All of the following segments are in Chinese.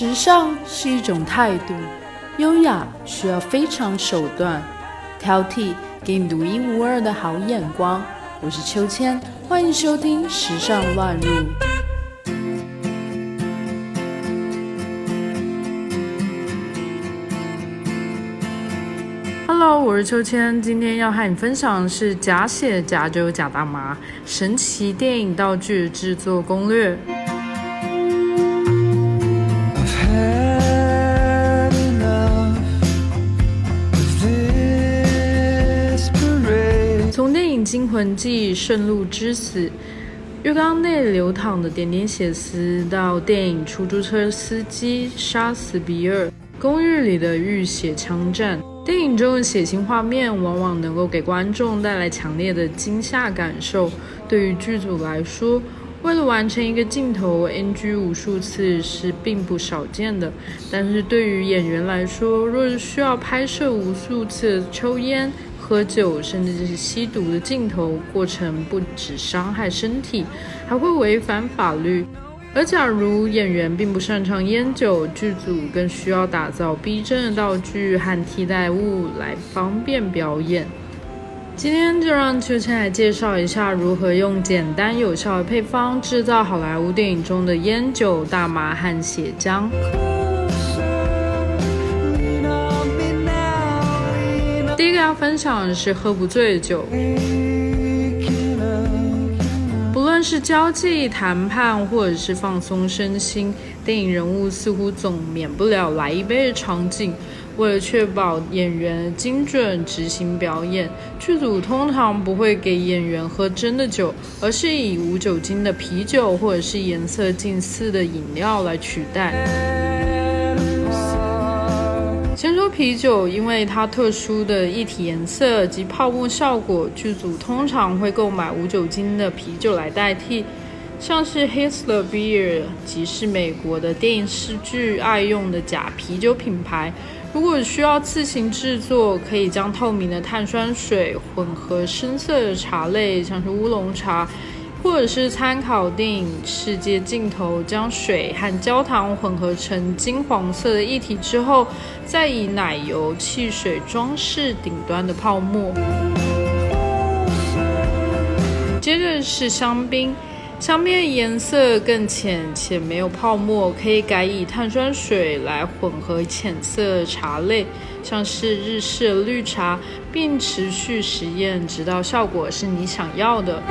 时尚是一种态度，优雅需要非常手段，挑剔给你独一无二的好眼光。我是秋千，欢迎收听《时尚乱入》。Hello，我是秋千，今天要和你分享的是假血、假酒、假大麻神奇电影道具制作攻略。《惊魂记》圣路之死，浴缸内流淌的点点血丝，到电影出租车司机杀死比尔，公寓里的浴血枪战，电影中的血腥画面往往能够给观众带来强烈的惊吓感受。对于剧组来说，为了完成一个镜头，NG 无数次是并不少见的。但是对于演员来说，若是需要拍摄无数次抽烟，喝酒，甚至就是吸毒的镜头过程，不止伤害身体，还会违反法律。而假如演员并不擅长烟酒，剧组更需要打造逼真的道具和替代物来方便表演。今天就让秋千来介绍一下如何用简单有效的配方制造好莱坞电影中的烟酒、大麻和血浆。要分享的是喝不醉的酒。不论是交际、谈判，或者是放松身心，电影人物似乎总免不了来一杯的场景。为了确保演员精准执行表演，剧组通常不会给演员喝真的酒，而是以无酒精的啤酒或者是颜色近似的饮料来取代。先说啤酒，因为它特殊的液体颜色及泡沫效果，剧组通常会购买无酒精的啤酒来代替，像是 Hitler Beer 即是美国的电视剧爱用的假啤酒品牌。如果需要自行制作，可以将透明的碳酸水混合深色的茶类，像是乌龙茶。或者是参考电影《世界尽头》，将水和焦糖混合成金黄色的液体之后，再以奶油、汽水装饰顶端的泡沫。接着是香槟，香槟的颜色更浅且没有泡沫，可以改以碳酸水来混合浅色茶类，像是日式绿茶，并持续实验，直到效果是你想要的。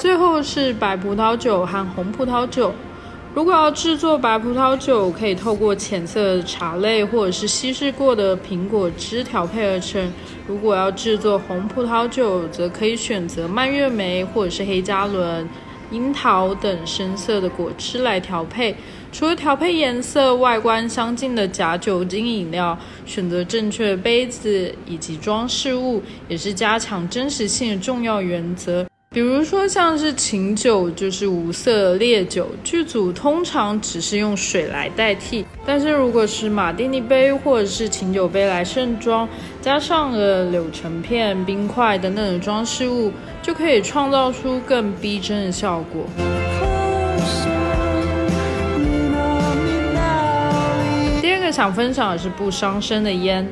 最后是白葡萄酒和红葡萄酒。如果要制作白葡萄酒，可以透过浅色茶类或者是稀释过的苹果汁调配而成。如果要制作红葡萄酒，则可以选择蔓越莓或者是黑加仑、樱桃等深色的果汁来调配。除了调配颜色、外观相近的假酒精饮料，选择正确的杯子以及装饰物，也是加强真实性的重要原则。比如说，像是琴酒就是无色烈酒，剧组通常只是用水来代替。但是如果是马丁尼杯或者是琴酒杯来盛装，加上了柳橙片、冰块等等的装饰物，就可以创造出更逼真的效果。第二个想分享的是不伤身的烟。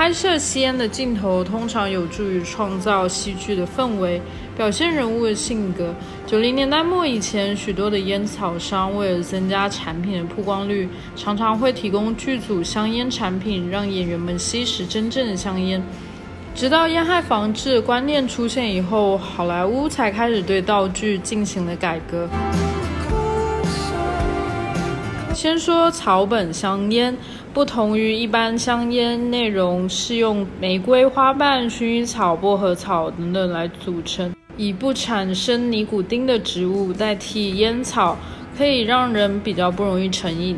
拍摄吸烟的镜头通常有助于创造戏剧的氛围，表现人物的性格。九零年代末以前，许多的烟草商为了增加产品的曝光率，常常会提供剧组香烟产品，让演员们吸食真正的香烟。直到烟害防治观念出现以后，好莱坞才开始对道具进行了改革。先说草本香烟。不同于一般香烟，内容是用玫瑰花瓣、薰衣草、薄荷草等等来组成，以不产生尼古丁的植物代替烟草，可以让人比较不容易成瘾，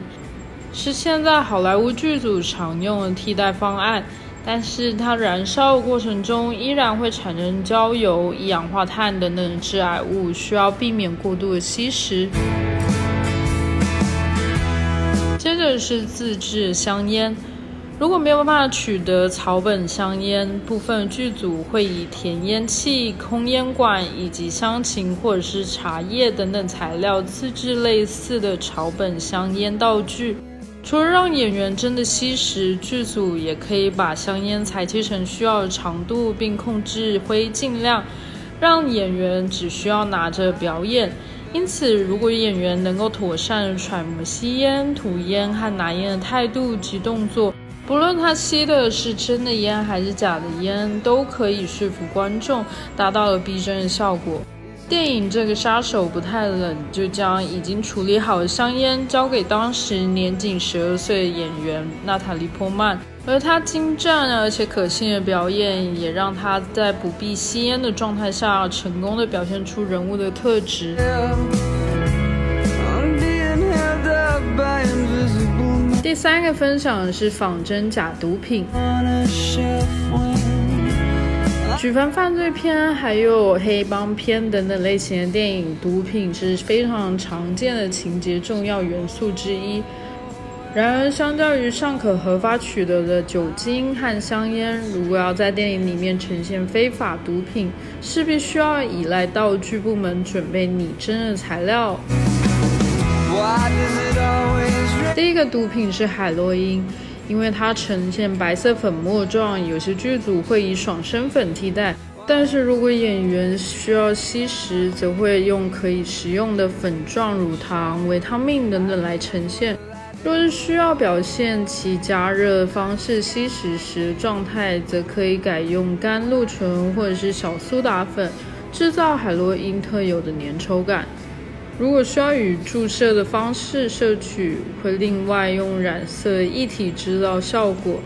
是现在好莱坞剧组常用的替代方案。但是它燃烧的过程中依然会产生焦油、一氧化碳等等致癌物，需要避免过度的吸食。这是自制香烟。如果没有办法取得草本香烟，部分剧组会以填烟器、空烟管以及香芹或者是茶叶等等材料自制类似的草本香烟道具。除了让演员真的吸食，剧组也可以把香烟裁切成需要的长度，并控制灰烬量，让演员只需要拿着表演。因此，如果演员能够妥善揣摩吸烟、吐烟和拿烟的态度及动作，不论他吸的是真的烟还是假的烟，都可以说服观众，达到了逼真的效果。电影这个杀手不太冷，就将已经处理好的香烟交给当时年仅十二岁的演员娜塔莉·波曼，而她精湛而且可信的表演，也让她在不必吸烟的状态下，成功的表现出人物的特质。第三个分享的是仿真假毒品。举凡犯罪片、还有黑帮片等等类型的电影，毒品是非常常见的情节重要元素之一。然而，相较于尚可合法取得的酒精和香烟，如果要在电影里面呈现非法毒品，势必需要依赖道具部门准备拟真的材料。第一个毒品是海洛因，因为它呈现白色粉末状，有些剧组会以爽身粉替代。但是如果演员需要吸食，则会用可以食用的粉状乳糖、维他命等等来呈现。若是需要表现其加热方式吸食时状态，则可以改用甘露醇或者是小苏打粉，制造海洛因特有的粘稠感。如果需要以注射的方式摄取，会另外用染色一体制造效果。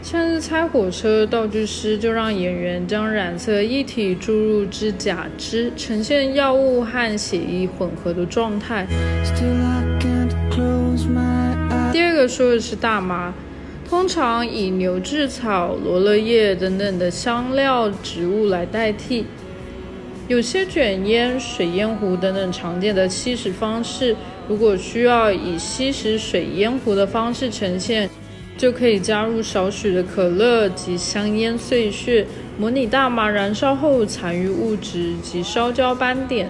像是拆火车，道具师就让演员将染色液体注入指甲汁，呈现药物和血液混合的状态。第二个说的是大麻，通常以牛至草、罗勒叶等等的香料植物来代替。有些卷烟、水烟壶等等常见的吸食方式，如果需要以吸食水烟壶的方式呈现，就可以加入少许的可乐及香烟碎屑，模拟大麻燃烧后残余物质及烧焦斑点。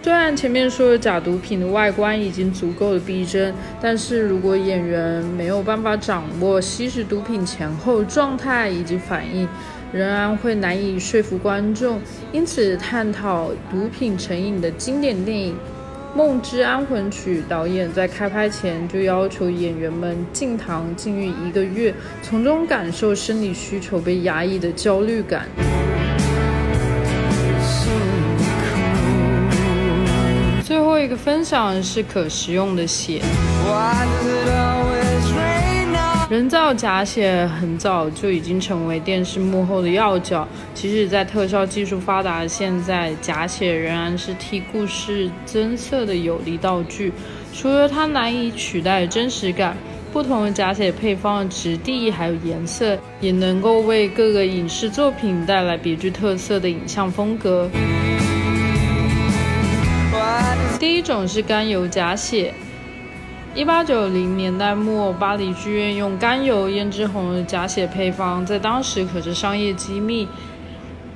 虽然前面说的假毒品的外观已经足够的逼真，但是如果演员没有办法掌握吸食毒品前后状态以及反应，仍然会难以说服观众，因此探讨毒品成瘾的经典电影《梦之安魂曲》，导演在开拍前就要求演员们禁糖禁欲一个月，从中感受生理需求被压抑的焦虑感。最后一个分享是可食用的血。人造假血很早就已经成为电视幕后的要角，即使在特效技术发达的现在，假血仍然是替故事增色的有力道具。除了它难以取代的真实感，不同的假血配方的质地还有颜色，也能够为各个影视作品带来别具特色的影像风格。第一种是甘油假血。一八九零年代末，巴黎剧院用甘油腌制红的假血配方，在当时可是商业机密。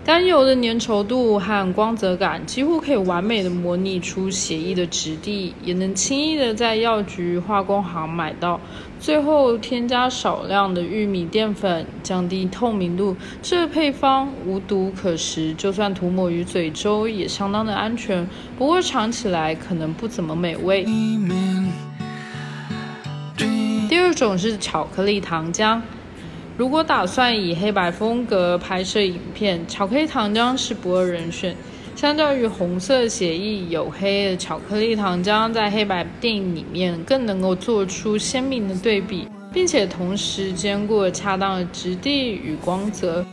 甘油的粘稠度和光泽感几乎可以完美的模拟出血液的质地，也能轻易的在药局、化工行买到。最后添加少量的玉米淀粉，降低透明度。这配方无毒可食，就算涂抹于嘴周也相当的安全。不过尝起来可能不怎么美味。这种是巧克力糖浆。如果打算以黑白风格拍摄影片，巧克力糖浆是不二人选。相较于红色血液，黝黑的巧克力糖浆在黑白电影里面更能够做出鲜明的对比，并且同时兼顾恰当的质地与光泽。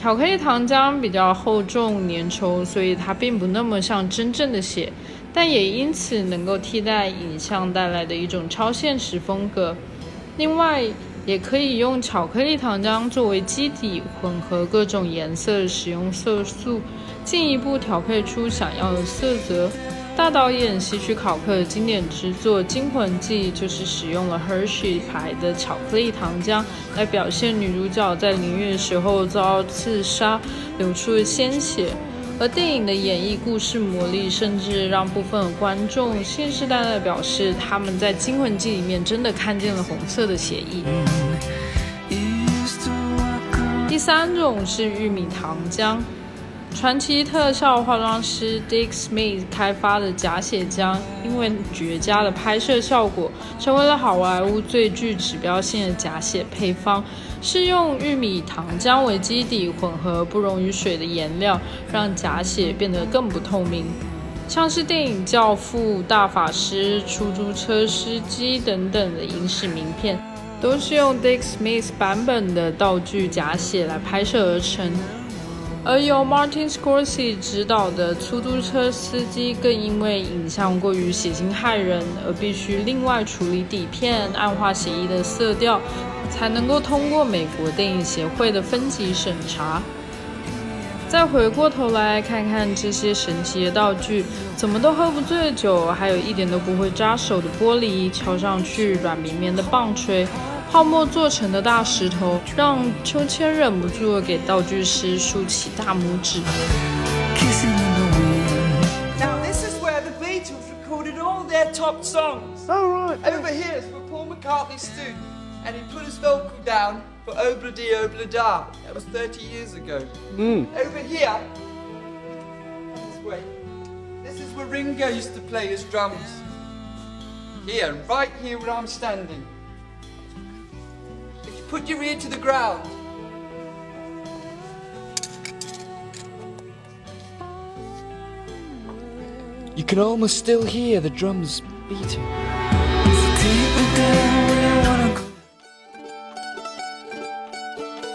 巧克力糖浆比较厚重粘稠，所以它并不那么像真正的血，但也因此能够替代影像带来的一种超现实风格。另外，也可以用巧克力糖浆作为基底，混合各种颜色，使用色素，进一步调配出想要的色泽。大导演希区考克的经典之作《惊魂记》就是使用了 Hershey 牌的巧克力糖浆来表现女主角在淋浴的时候遭刺杀流出的鲜血。而电影的演绎故事魔力，甚至让部分观众信誓旦旦表示，他们在《惊魂记》里面真的看见了红色的血液。第三种是玉米糖浆，传奇特效化妆师 Dick Smith 开发的假血浆，因为绝佳的拍摄效果，成为了好莱坞最具指标性的假血配方。是用玉米糖浆为基底，混合不溶于水的颜料，让假血变得更不透明。像是电影《教父》《大法师》《出租车司机》等等的影视名片，都是用 Dick Smith 版本的道具假血来拍摄而成。而由 Martin Scorsese 执导的《出租车司机》更因为影像过于血腥骇人，而必须另外处理底片、暗化血液的色调。才能够通过美国电影协会的分级审查。再回过头来看看这些神奇的道具，怎么都喝不醉的酒，还有一点都不会扎手的玻璃，敲上去软绵绵的棒槌，泡沫做成的大石头，让秋千忍不住给道具师竖起大拇指。Now this is where the Beatles recorded all their top songs. All right. Over here is where Paul McCartney stood. and he put his vocal down for Obla Di Obla Da. That was 30 years ago. Mm. Over here, this way, this is where Ringo used to play his drums. Here, right here where I'm standing. If you put your ear to the ground, you can almost still hear the drums beating.